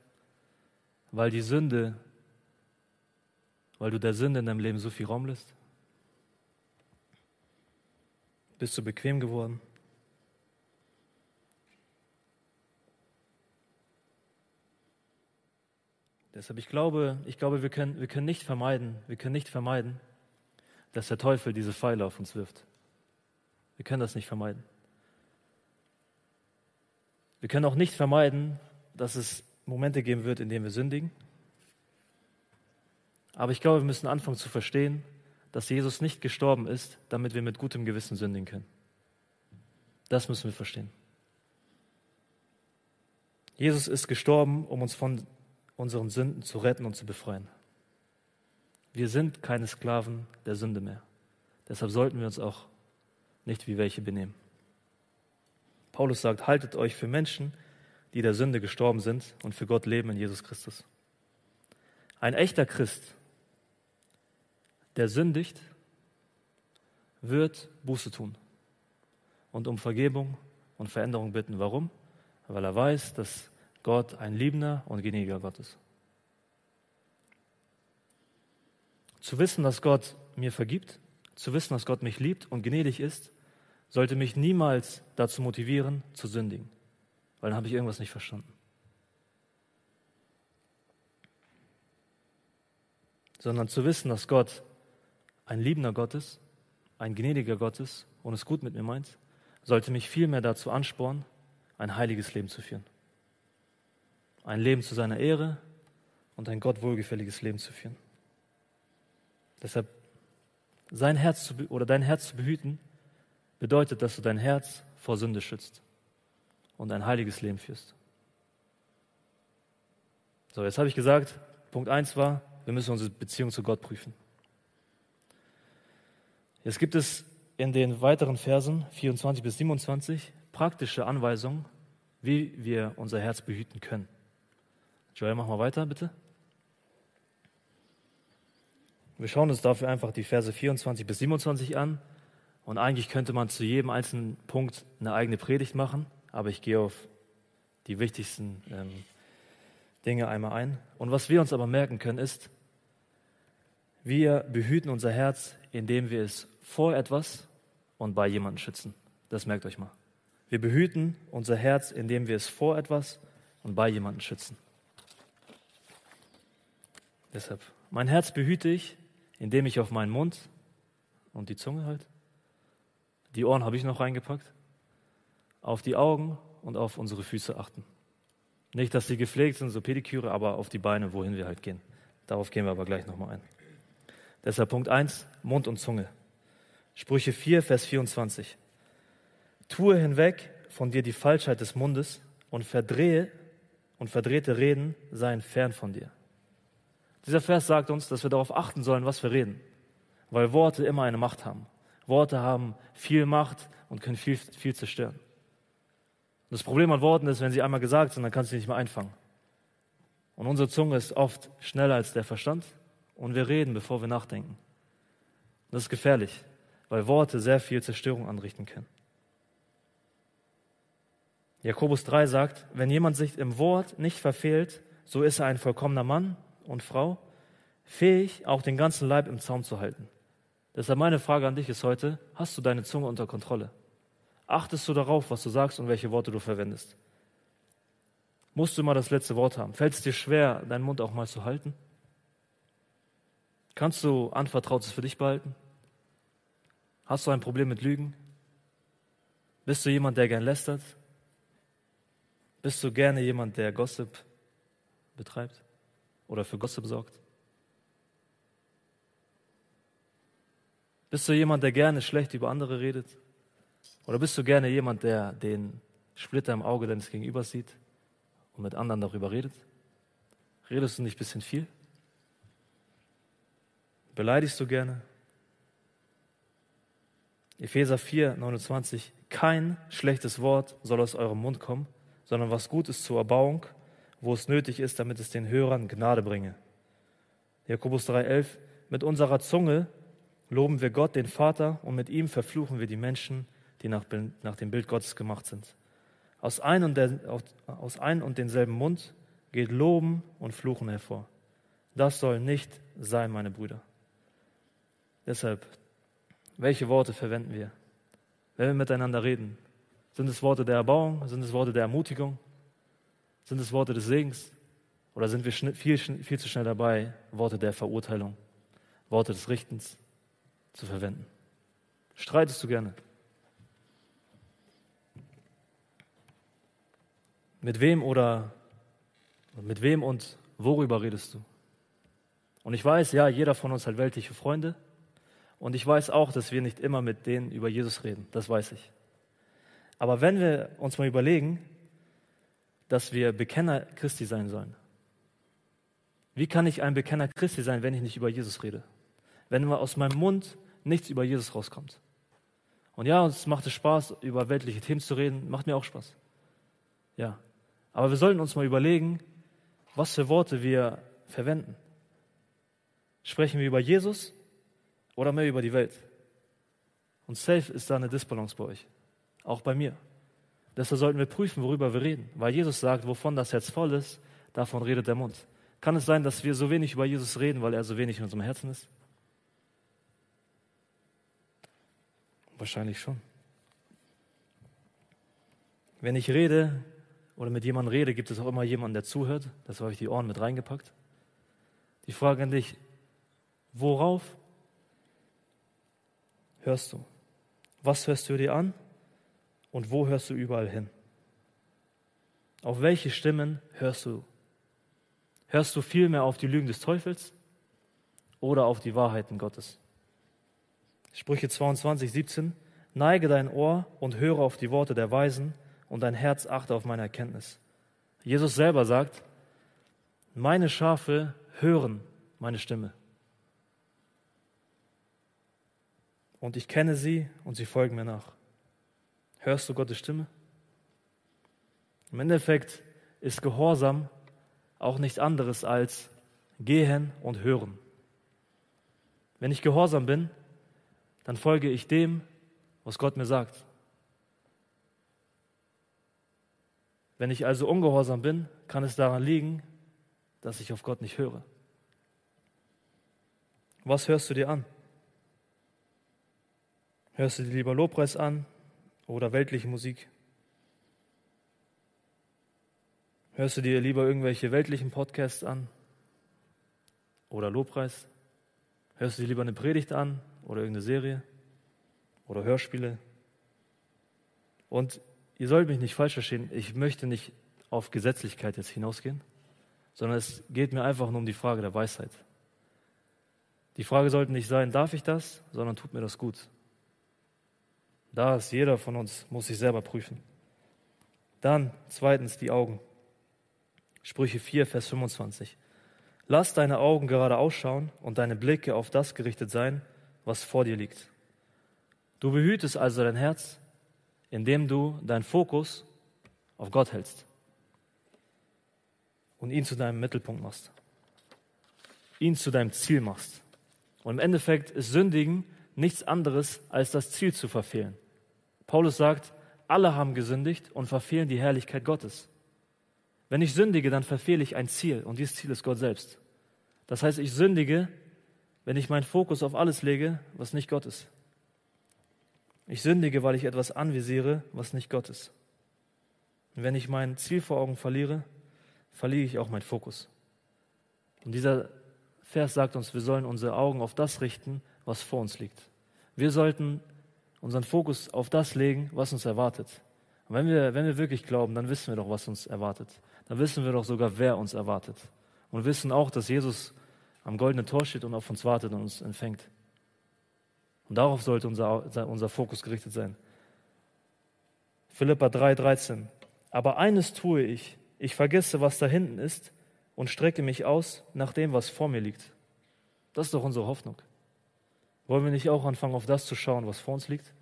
weil die Sünde weil du der Sünde in deinem Leben so viel Raum lässt? Bist du bequem geworden? Deshalb, ich glaube, ich glaube, wir können, wir können nicht vermeiden, wir können nicht vermeiden, dass der Teufel diese Pfeile auf uns wirft. Wir können das nicht vermeiden. Wir können auch nicht vermeiden, dass es Momente geben wird, in denen wir sündigen. Aber ich glaube, wir müssen anfangen zu verstehen, dass Jesus nicht gestorben ist, damit wir mit gutem Gewissen sündigen können. Das müssen wir verstehen. Jesus ist gestorben, um uns von unseren Sünden zu retten und zu befreien. Wir sind keine Sklaven der Sünde mehr. Deshalb sollten wir uns auch nicht wie welche benehmen. Paulus sagt, haltet euch für Menschen, die der Sünde gestorben sind und für Gott leben in Jesus Christus. Ein echter Christ der sündigt, wird Buße tun und um Vergebung und Veränderung bitten. Warum? Weil er weiß, dass Gott ein liebender und gnädiger Gott ist. Zu wissen, dass Gott mir vergibt, zu wissen, dass Gott mich liebt und gnädig ist, sollte mich niemals dazu motivieren, zu sündigen, weil dann habe ich irgendwas nicht verstanden. Sondern zu wissen, dass Gott ein liebender Gott ist, ein gnädiger Gott ist und es gut mit mir meint, sollte mich vielmehr dazu anspornen, ein heiliges Leben zu führen. Ein Leben zu seiner Ehre und ein Gott wohlgefälliges Leben zu führen. Deshalb sein Herz zu, oder dein Herz zu behüten, bedeutet, dass du dein Herz vor Sünde schützt und ein heiliges Leben führst. So, jetzt habe ich gesagt, Punkt 1 war, wir müssen unsere Beziehung zu Gott prüfen. Jetzt gibt es in den weiteren Versen 24 bis 27 praktische Anweisungen, wie wir unser Herz behüten können. Joel, mach mal weiter, bitte. Wir schauen uns dafür einfach die Verse 24 bis 27 an. Und eigentlich könnte man zu jedem einzelnen Punkt eine eigene Predigt machen, aber ich gehe auf die wichtigsten ähm, Dinge einmal ein. Und was wir uns aber merken können, ist, wir behüten unser Herz, indem wir es vor etwas und bei jemandem schützen. Das merkt euch mal. Wir behüten unser Herz, indem wir es vor etwas und bei jemandem schützen. Deshalb, mein Herz behüte ich, indem ich auf meinen Mund und die Zunge halt, die Ohren habe ich noch reingepackt, auf die Augen und auf unsere Füße achten. Nicht, dass sie gepflegt sind, so Pediküre, aber auf die Beine, wohin wir halt gehen. Darauf gehen wir aber gleich nochmal ein. Deshalb Punkt 1, Mund und Zunge. Sprüche 4, Vers 24. Tue hinweg von dir die Falschheit des Mundes und verdrehe und verdrehte Reden seien fern von dir. Dieser Vers sagt uns, dass wir darauf achten sollen, was wir reden, weil Worte immer eine Macht haben. Worte haben viel Macht und können viel, viel zerstören. Das Problem an Worten ist, wenn sie einmal gesagt sind, dann kannst du sie nicht mehr einfangen. Und unsere Zunge ist oft schneller als der Verstand und wir reden, bevor wir nachdenken. Das ist gefährlich weil Worte sehr viel Zerstörung anrichten können. Jakobus 3 sagt, wenn jemand sich im Wort nicht verfehlt, so ist er ein vollkommener Mann und Frau, fähig, auch den ganzen Leib im Zaum zu halten. Deshalb meine Frage an dich ist heute, hast du deine Zunge unter Kontrolle? Achtest du darauf, was du sagst und welche Worte du verwendest? Musst du immer das letzte Wort haben? Fällt es dir schwer, deinen Mund auch mal zu halten? Kannst du Anvertrautes für dich behalten? Hast du ein Problem mit Lügen? Bist du jemand, der gern lästert? Bist du gerne jemand, der Gossip betreibt oder für Gossip sorgt? Bist du jemand, der gerne schlecht über andere redet? Oder bist du gerne jemand, der den Splitter im Auge deines Gegenübers sieht und mit anderen darüber redet? Redest du nicht ein bisschen viel? Beleidigst du gerne? Epheser 4, 29. Kein schlechtes Wort soll aus eurem Mund kommen, sondern was gut ist zur Erbauung, wo es nötig ist, damit es den Hörern Gnade bringe. Jakobus 3, 11. Mit unserer Zunge loben wir Gott, den Vater, und mit ihm verfluchen wir die Menschen, die nach, nach dem Bild Gottes gemacht sind. Aus ein, und der, aus ein und denselben Mund geht Loben und Fluchen hervor. Das soll nicht sein, meine Brüder. Deshalb, welche Worte verwenden wir, wenn wir miteinander reden? Sind es Worte der Erbauung? Sind es Worte der Ermutigung? Sind es Worte des Segens? Oder sind wir viel, viel zu schnell dabei, Worte der Verurteilung, Worte des Richtens? zu verwenden. Streitest du gerne? Mit wem oder mit wem und worüber redest du? Und ich weiß, ja, jeder von uns hat weltliche Freunde. Und ich weiß auch, dass wir nicht immer mit denen über Jesus reden. Das weiß ich. Aber wenn wir uns mal überlegen, dass wir Bekenner Christi sein sollen, wie kann ich ein Bekenner Christi sein, wenn ich nicht über Jesus rede? wenn aus meinem Mund nichts über Jesus rauskommt. Und ja, uns macht es Spaß, über weltliche Themen zu reden, macht mir auch Spaß. Ja. Aber wir sollten uns mal überlegen, was für Worte wir verwenden. Sprechen wir über Jesus oder mehr über die Welt? Und safe ist da eine Disbalance bei euch. Auch bei mir. Deshalb sollten wir prüfen, worüber wir reden. Weil Jesus sagt, wovon das Herz voll ist, davon redet der Mund. Kann es sein, dass wir so wenig über Jesus reden, weil er so wenig in unserem Herzen ist? Wahrscheinlich schon. Wenn ich rede oder mit jemandem rede, gibt es auch immer jemanden, der zuhört. Das habe ich die Ohren mit reingepackt. Die Frage an dich, worauf hörst du? Was hörst du dir an und wo hörst du überall hin? Auf welche Stimmen hörst du? Hörst du vielmehr auf die Lügen des Teufels oder auf die Wahrheiten Gottes? Sprüche 22, 17. Neige dein Ohr und höre auf die Worte der Weisen und dein Herz achte auf meine Erkenntnis. Jesus selber sagt, meine Schafe hören meine Stimme. Und ich kenne sie und sie folgen mir nach. Hörst du Gottes Stimme? Im Endeffekt ist Gehorsam auch nichts anderes als gehen und hören. Wenn ich gehorsam bin, dann folge ich dem, was Gott mir sagt. Wenn ich also ungehorsam bin, kann es daran liegen, dass ich auf Gott nicht höre. Was hörst du dir an? Hörst du dir lieber Lobpreis an oder weltliche Musik? Hörst du dir lieber irgendwelche weltlichen Podcasts an oder Lobpreis? Hörst du dir lieber eine Predigt an oder irgendeine Serie oder Hörspiele. Und ihr sollt mich nicht falsch verstehen, ich möchte nicht auf Gesetzlichkeit jetzt hinausgehen, sondern es geht mir einfach nur um die Frage der Weisheit. Die Frage sollte nicht sein, darf ich das, sondern tut mir das gut. Da ist jeder von uns, muss sich selber prüfen. Dann zweitens die Augen. Sprüche 4, Vers 25. Lass deine Augen gerade ausschauen und deine Blicke auf das gerichtet sein, was vor dir liegt. Du behütest also dein Herz, indem du deinen Fokus auf Gott hältst und ihn zu deinem Mittelpunkt machst, ihn zu deinem Ziel machst. Und im Endeffekt ist Sündigen nichts anderes, als das Ziel zu verfehlen. Paulus sagt, alle haben gesündigt und verfehlen die Herrlichkeit Gottes. Wenn ich sündige, dann verfehle ich ein Ziel und dieses Ziel ist Gott selbst. Das heißt, ich sündige, wenn ich meinen Fokus auf alles lege, was nicht Gott ist. Ich sündige, weil ich etwas anvisiere, was nicht Gott ist. Und wenn ich mein Ziel vor Augen verliere, verliere ich auch meinen Fokus. Und dieser Vers sagt uns, wir sollen unsere Augen auf das richten, was vor uns liegt. Wir sollten unseren Fokus auf das legen, was uns erwartet. Und wenn wir, wenn wir wirklich glauben, dann wissen wir doch, was uns erwartet. Dann wissen wir doch sogar, wer uns erwartet. Und wissen auch, dass Jesus am goldenen Tor steht und auf uns wartet und uns empfängt. Und darauf sollte unser, unser Fokus gerichtet sein. Philippa 3,13. Aber eines tue ich, ich vergesse, was da hinten ist und strecke mich aus nach dem, was vor mir liegt. Das ist doch unsere Hoffnung. Wollen wir nicht auch anfangen, auf das zu schauen, was vor uns liegt?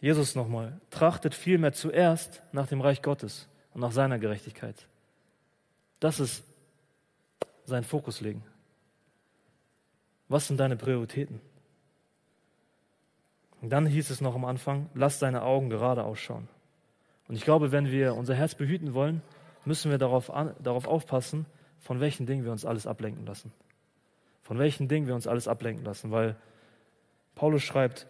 Jesus nochmal, trachtet vielmehr zuerst nach dem Reich Gottes und nach seiner Gerechtigkeit. Das ist sein Fokus legen. Was sind deine Prioritäten? Und dann hieß es noch am Anfang, lass deine Augen gerade ausschauen. Und ich glaube, wenn wir unser Herz behüten wollen, müssen wir darauf, an, darauf aufpassen, von welchen Dingen wir uns alles ablenken lassen. Von welchen Dingen wir uns alles ablenken lassen. Weil Paulus schreibt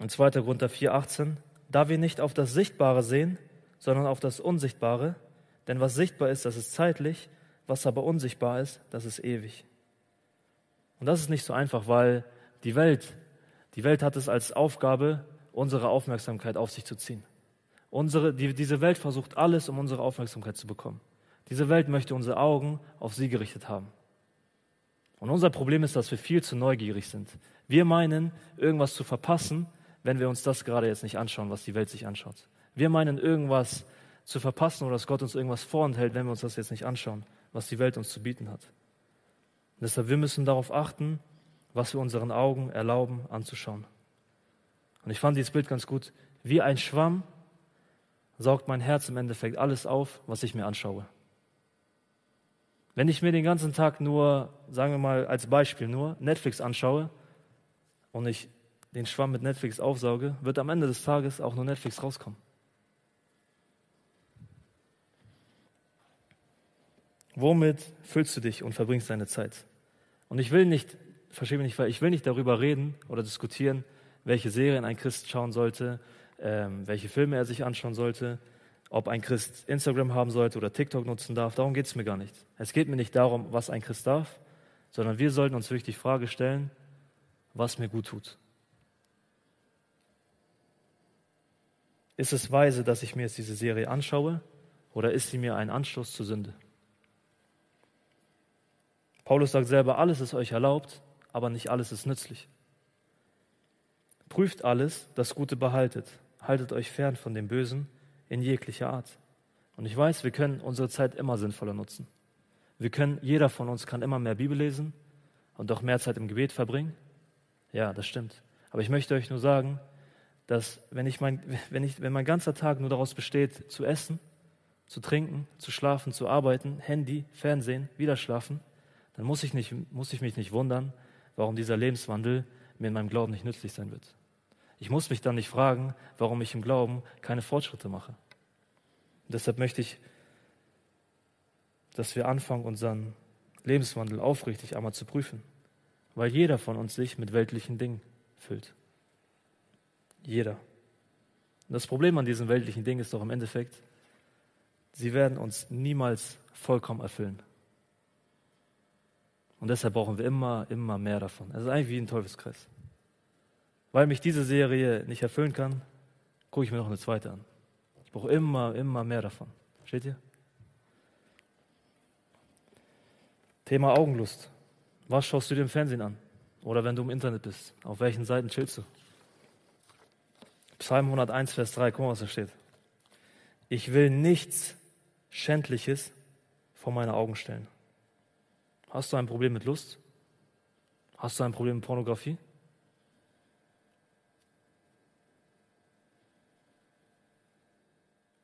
in 2. Korinther 4,18, da wir nicht auf das Sichtbare sehen, sondern auf das Unsichtbare, denn was sichtbar ist, das ist zeitlich, was aber unsichtbar ist, das ist ewig. Und das ist nicht so einfach, weil die Welt die Welt hat es als Aufgabe, unsere Aufmerksamkeit auf sich zu ziehen. Unsere, die, diese Welt versucht alles, um unsere Aufmerksamkeit zu bekommen. Diese Welt möchte unsere Augen auf sie gerichtet haben. Und unser Problem ist, dass wir viel zu neugierig sind. Wir meinen, irgendwas zu verpassen, wenn wir uns das gerade jetzt nicht anschauen, was die Welt sich anschaut. Wir meinen, irgendwas zu verpassen oder dass Gott uns irgendwas vorenthält, wenn wir uns das jetzt nicht anschauen, was die Welt uns zu bieten hat. Und deshalb, wir müssen darauf achten, was wir unseren Augen erlauben anzuschauen. Und ich fand dieses Bild ganz gut. Wie ein Schwamm saugt mein Herz im Endeffekt alles auf, was ich mir anschaue. Wenn ich mir den ganzen Tag nur, sagen wir mal als Beispiel nur, Netflix anschaue und ich den Schwamm mit Netflix aufsauge, wird am Ende des Tages auch nur Netflix rauskommen. Womit füllst du dich und verbringst deine Zeit? Und ich will nicht verstehe mich nicht, weil ich will nicht darüber reden oder diskutieren, welche Serien ein Christ schauen sollte, ähm, welche Filme er sich anschauen sollte, ob ein Christ Instagram haben sollte oder TikTok nutzen darf. Darum geht es mir gar nicht. Es geht mir nicht darum, was ein Christ darf, sondern wir sollten uns wirklich die Frage stellen, was mir gut tut. Ist es weise, dass ich mir jetzt diese Serie anschaue oder ist sie mir ein Anstoß zur Sünde? Paulus sagt selber, alles ist euch erlaubt, aber nicht alles ist nützlich. Prüft alles, das Gute behaltet, haltet euch fern von dem Bösen in jeglicher Art. Und ich weiß, wir können unsere Zeit immer sinnvoller nutzen. Wir können, jeder von uns kann immer mehr Bibel lesen und auch mehr Zeit im Gebet verbringen. Ja, das stimmt. Aber ich möchte euch nur sagen, dass wenn, ich mein, wenn, ich, wenn mein ganzer Tag nur daraus besteht, zu essen, zu trinken, zu schlafen, zu arbeiten, Handy, Fernsehen, wieder schlafen, dann muss ich, nicht, muss ich mich nicht wundern, warum dieser Lebenswandel mir in meinem Glauben nicht nützlich sein wird. Ich muss mich dann nicht fragen, warum ich im Glauben keine Fortschritte mache. Und deshalb möchte ich, dass wir anfangen, unseren Lebenswandel aufrichtig einmal zu prüfen, weil jeder von uns sich mit weltlichen Dingen füllt. Jeder. Und das Problem an diesen weltlichen Dingen ist doch im Endeffekt, sie werden uns niemals vollkommen erfüllen. Und deshalb brauchen wir immer, immer mehr davon. Es ist eigentlich wie ein Teufelskreis. Weil mich diese Serie nicht erfüllen kann, gucke ich mir noch eine zweite an. Ich brauche immer, immer mehr davon. Steht ihr? Thema Augenlust. Was schaust du dir im Fernsehen an? Oder wenn du im Internet bist? Auf welchen Seiten chillst du? Psalm 101, Vers 3, guck mal, was da steht. Ich will nichts Schändliches vor meine Augen stellen. Hast du ein Problem mit Lust? Hast du ein Problem mit Pornografie?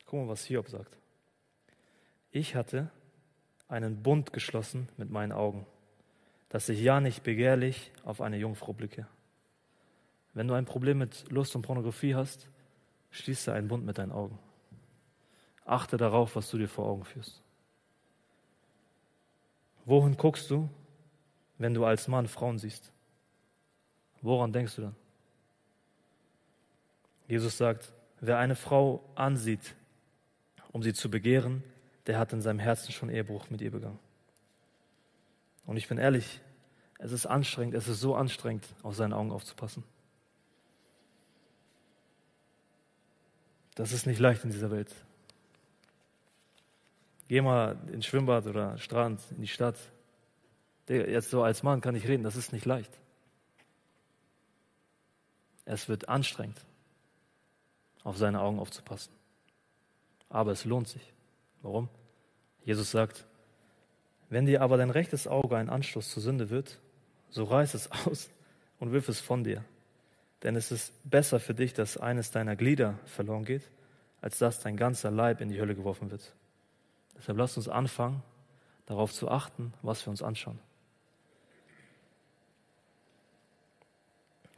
Guck mal, was Hiob sagt. Ich hatte einen Bund geschlossen mit meinen Augen, dass ich ja nicht begehrlich auf eine Jungfrau blicke. Wenn du ein Problem mit Lust und Pornografie hast, schließe einen Bund mit deinen Augen. Achte darauf, was du dir vor Augen führst. Wohin guckst du, wenn du als Mann Frauen siehst? Woran denkst du dann? Jesus sagt, wer eine Frau ansieht, um sie zu begehren, der hat in seinem Herzen schon Ehebruch mit ihr begangen. Und ich bin ehrlich, es ist anstrengend, es ist so anstrengend, auf seine Augen aufzupassen. Das ist nicht leicht in dieser Welt. Geh mal ins Schwimmbad oder Strand, in die Stadt. Jetzt so als Mann kann ich reden, das ist nicht leicht. Es wird anstrengend, auf seine Augen aufzupassen. Aber es lohnt sich. Warum? Jesus sagt, wenn dir aber dein rechtes Auge ein Anstoß zur Sünde wird, so reiß es aus und wirf es von dir. Denn es ist besser für dich, dass eines deiner Glieder verloren geht, als dass dein ganzer Leib in die Hölle geworfen wird. Deshalb lasst uns anfangen, darauf zu achten, was wir uns anschauen.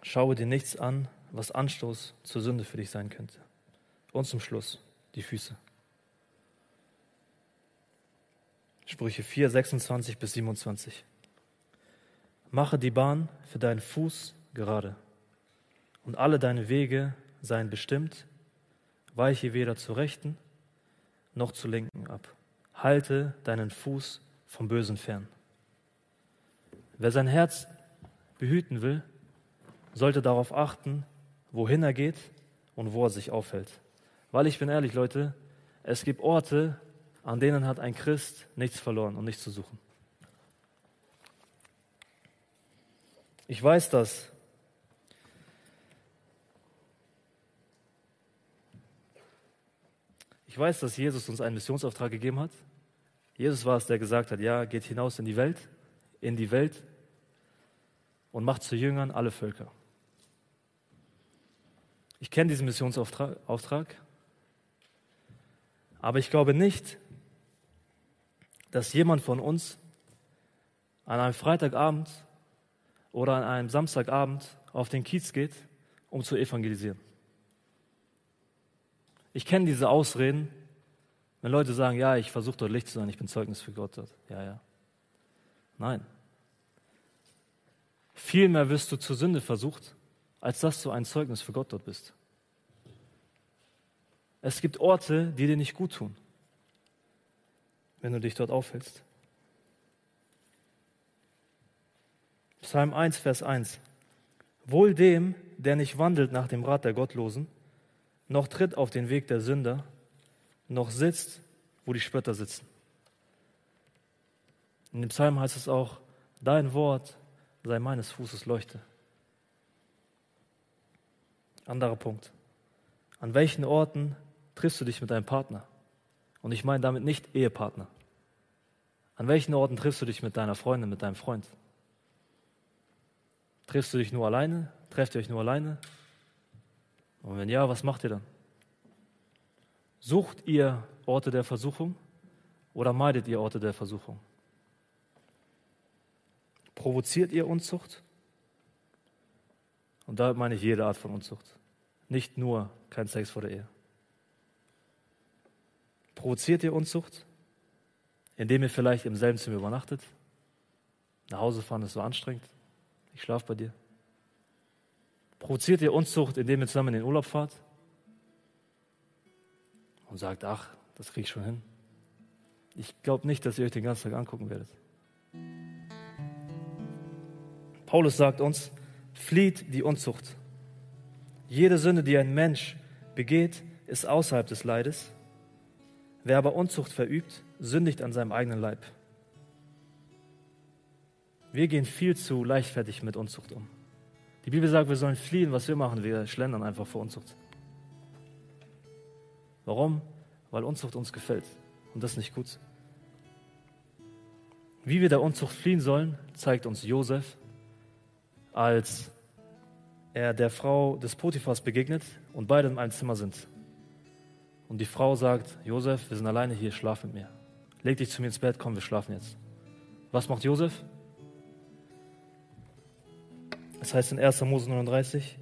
Schaue dir nichts an, was Anstoß zur Sünde für dich sein könnte. Und zum Schluss die Füße. Sprüche 4, 26 bis 27. Mache die Bahn für deinen Fuß gerade und alle deine Wege seien bestimmt, weiche weder zur rechten noch zur linken ab. Halte deinen Fuß vom Bösen fern. Wer sein Herz behüten will, sollte darauf achten, wohin er geht und wo er sich aufhält. Weil ich bin ehrlich, Leute, es gibt Orte, an denen hat ein Christ nichts verloren und nichts zu suchen. Ich weiß das. Ich weiß, dass Jesus uns einen Missionsauftrag gegeben hat. Jesus war es, der gesagt hat, ja, geht hinaus in die Welt, in die Welt und macht zu Jüngern alle Völker. Ich kenne diesen Missionsauftrag, aber ich glaube nicht, dass jemand von uns an einem Freitagabend oder an einem Samstagabend auf den Kiez geht, um zu evangelisieren. Ich kenne diese Ausreden, wenn Leute sagen, ja, ich versuche dort Licht zu sein, ich bin Zeugnis für Gott dort. Ja, ja. Nein. Vielmehr wirst du zur Sünde versucht, als dass du ein Zeugnis für Gott dort bist. Es gibt Orte, die dir nicht gut tun, wenn du dich dort aufhältst. Psalm 1, Vers 1. Wohl dem, der nicht wandelt nach dem Rat der Gottlosen, noch tritt auf den Weg der Sünder, noch sitzt, wo die Spötter sitzen. In dem Psalm heißt es auch, dein Wort sei meines Fußes Leuchte. Anderer Punkt. An welchen Orten triffst du dich mit deinem Partner? Und ich meine damit nicht Ehepartner. An welchen Orten triffst du dich mit deiner Freundin, mit deinem Freund? Triffst du dich nur alleine? Trefft ihr euch nur alleine? Und wenn ja, was macht ihr dann? Sucht ihr Orte der Versuchung oder meidet ihr Orte der Versuchung? Provoziert ihr Unzucht? Und da meine ich jede Art von Unzucht. Nicht nur kein Sex vor der Ehe. Provoziert ihr Unzucht, indem ihr vielleicht im selben Zimmer übernachtet? Nach Hause fahren ist so anstrengend. Ich schlafe bei dir. Provoziert ihr Unzucht, indem ihr zusammen in den Urlaub fahrt? Und sagt, ach, das kriege ich schon hin. Ich glaube nicht, dass ihr euch den ganzen Tag angucken werdet. Paulus sagt uns, flieht die Unzucht. Jede Sünde, die ein Mensch begeht, ist außerhalb des Leides. Wer aber Unzucht verübt, sündigt an seinem eigenen Leib. Wir gehen viel zu leichtfertig mit Unzucht um. Die Bibel sagt, wir sollen fliehen. Was wir machen, wir schlendern einfach vor Unzucht. Warum? Weil Unzucht uns gefällt. Und das ist nicht gut. Wie wir der Unzucht fliehen sollen, zeigt uns Josef, als er der Frau des Potiphas begegnet und beide in einem Zimmer sind. Und die Frau sagt, Josef, wir sind alleine hier, schlaf mit mir. Leg dich zu mir ins Bett, komm, wir schlafen jetzt. Was macht Josef? Es heißt in 1. Mose 39,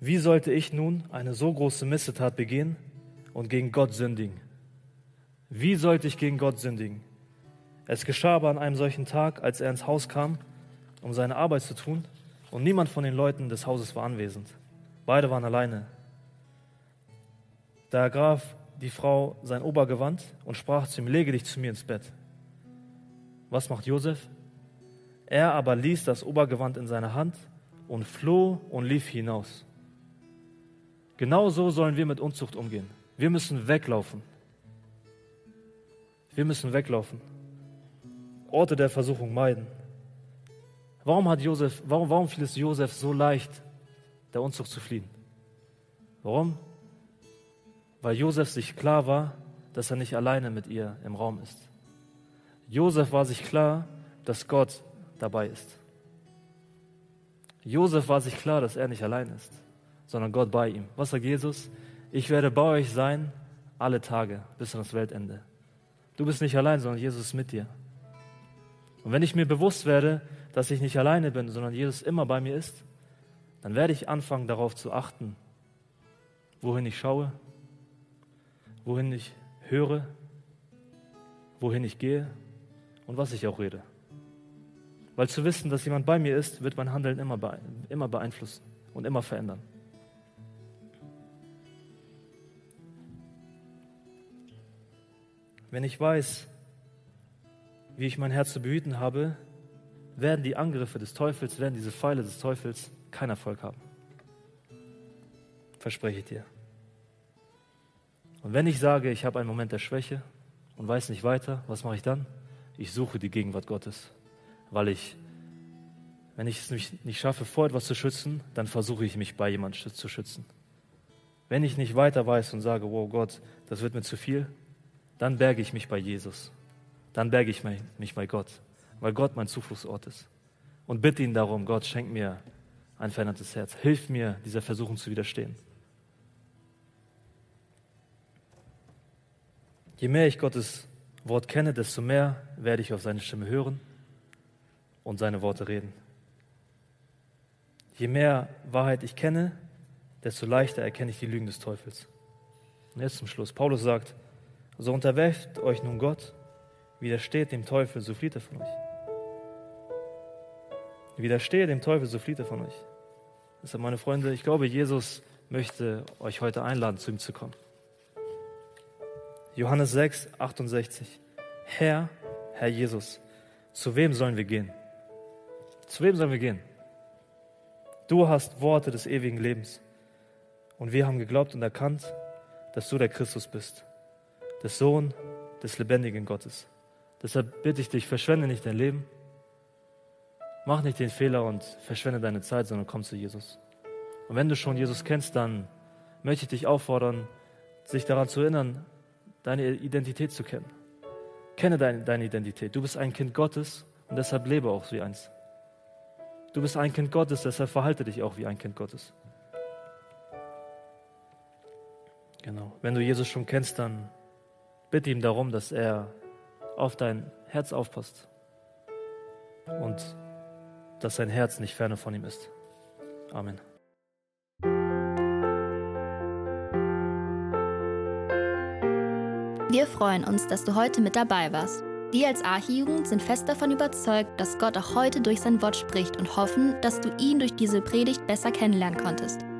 wie sollte ich nun eine so große Missetat begehen und gegen Gott sündigen? Wie sollte ich gegen Gott sündigen? Es geschah aber an einem solchen Tag, als er ins Haus kam, um seine Arbeit zu tun und niemand von den Leuten des Hauses war anwesend. Beide waren alleine. Da ergraf die Frau sein Obergewand und sprach zu ihm, lege dich zu mir ins Bett. Was macht Josef? Er aber ließ das Obergewand in seiner Hand und floh und lief hinaus. Genau so sollen wir mit Unzucht umgehen. Wir müssen weglaufen. Wir müssen weglaufen. Orte der Versuchung meiden. Warum, hat Josef, warum, warum fiel es Josef so leicht, der Unzucht zu fliehen? Warum? Weil Josef sich klar war, dass er nicht alleine mit ihr im Raum ist. Josef war sich klar, dass Gott dabei ist. Josef war sich klar, dass er nicht allein ist, sondern Gott bei ihm. Was sagt Jesus? Ich werde bei euch sein alle Tage bis an das Weltende. Du bist nicht allein, sondern Jesus ist mit dir. Und wenn ich mir bewusst werde, dass ich nicht alleine bin, sondern Jesus immer bei mir ist, dann werde ich anfangen darauf zu achten, wohin ich schaue, wohin ich höre, wohin ich gehe und was ich auch rede. Weil zu wissen, dass jemand bei mir ist, wird mein Handeln immer, beeinflussen und immer verändern. Wenn ich weiß, wie ich mein Herz zu behüten habe, werden die Angriffe des Teufels, werden diese Pfeile des Teufels keinen Erfolg haben. Verspreche ich dir. Und wenn ich sage, ich habe einen Moment der Schwäche und weiß nicht weiter, was mache ich dann? Ich suche die Gegenwart Gottes, weil ich, wenn ich es nicht schaffe, vor etwas zu schützen, dann versuche ich mich bei jemandem zu schützen. Wenn ich nicht weiter weiß und sage, wow Gott, das wird mir zu viel, dann berge ich mich bei Jesus. Dann berge ich mich bei Gott, weil Gott mein Zufluchtsort ist. Und bitte ihn darum, Gott, schenk mir ein verändertes Herz. Hilf mir, dieser Versuchung zu widerstehen. Je mehr ich Gottes Wort kenne, desto mehr werde ich auf seine Stimme hören und seine Worte reden. Je mehr Wahrheit ich kenne, desto leichter erkenne ich die Lügen des Teufels. Und jetzt zum Schluss. Paulus sagt, so unterwerft euch nun Gott, widersteht dem Teufel, so flieht er von euch. Widerstehe dem Teufel, so flieht er von euch. Deshalb, meine Freunde, ich glaube, Jesus möchte euch heute einladen, zu ihm zu kommen. Johannes 6, 68. Herr, Herr Jesus, zu wem sollen wir gehen? Zu wem sollen wir gehen? Du hast Worte des ewigen Lebens. Und wir haben geglaubt und erkannt, dass du der Christus bist, der Sohn des lebendigen Gottes. Deshalb bitte ich dich, verschwende nicht dein Leben, mach nicht den Fehler und verschwende deine Zeit, sondern komm zu Jesus. Und wenn du schon Jesus kennst, dann möchte ich dich auffordern, sich daran zu erinnern, deine Identität zu kennen. Kenne deine, deine Identität. Du bist ein Kind Gottes und deshalb lebe auch wie eins. Du bist ein Kind Gottes, deshalb verhalte dich auch wie ein Kind Gottes. Genau. Wenn du Jesus schon kennst, dann bitte ihm darum, dass er auf dein Herz aufpasst und dass sein Herz nicht ferne von ihm ist. Amen. Wir freuen uns, dass du heute mit dabei warst. Wir als Archijugend sind fest davon überzeugt, dass Gott auch heute durch sein Wort spricht und hoffen, dass du ihn durch diese Predigt besser kennenlernen konntest.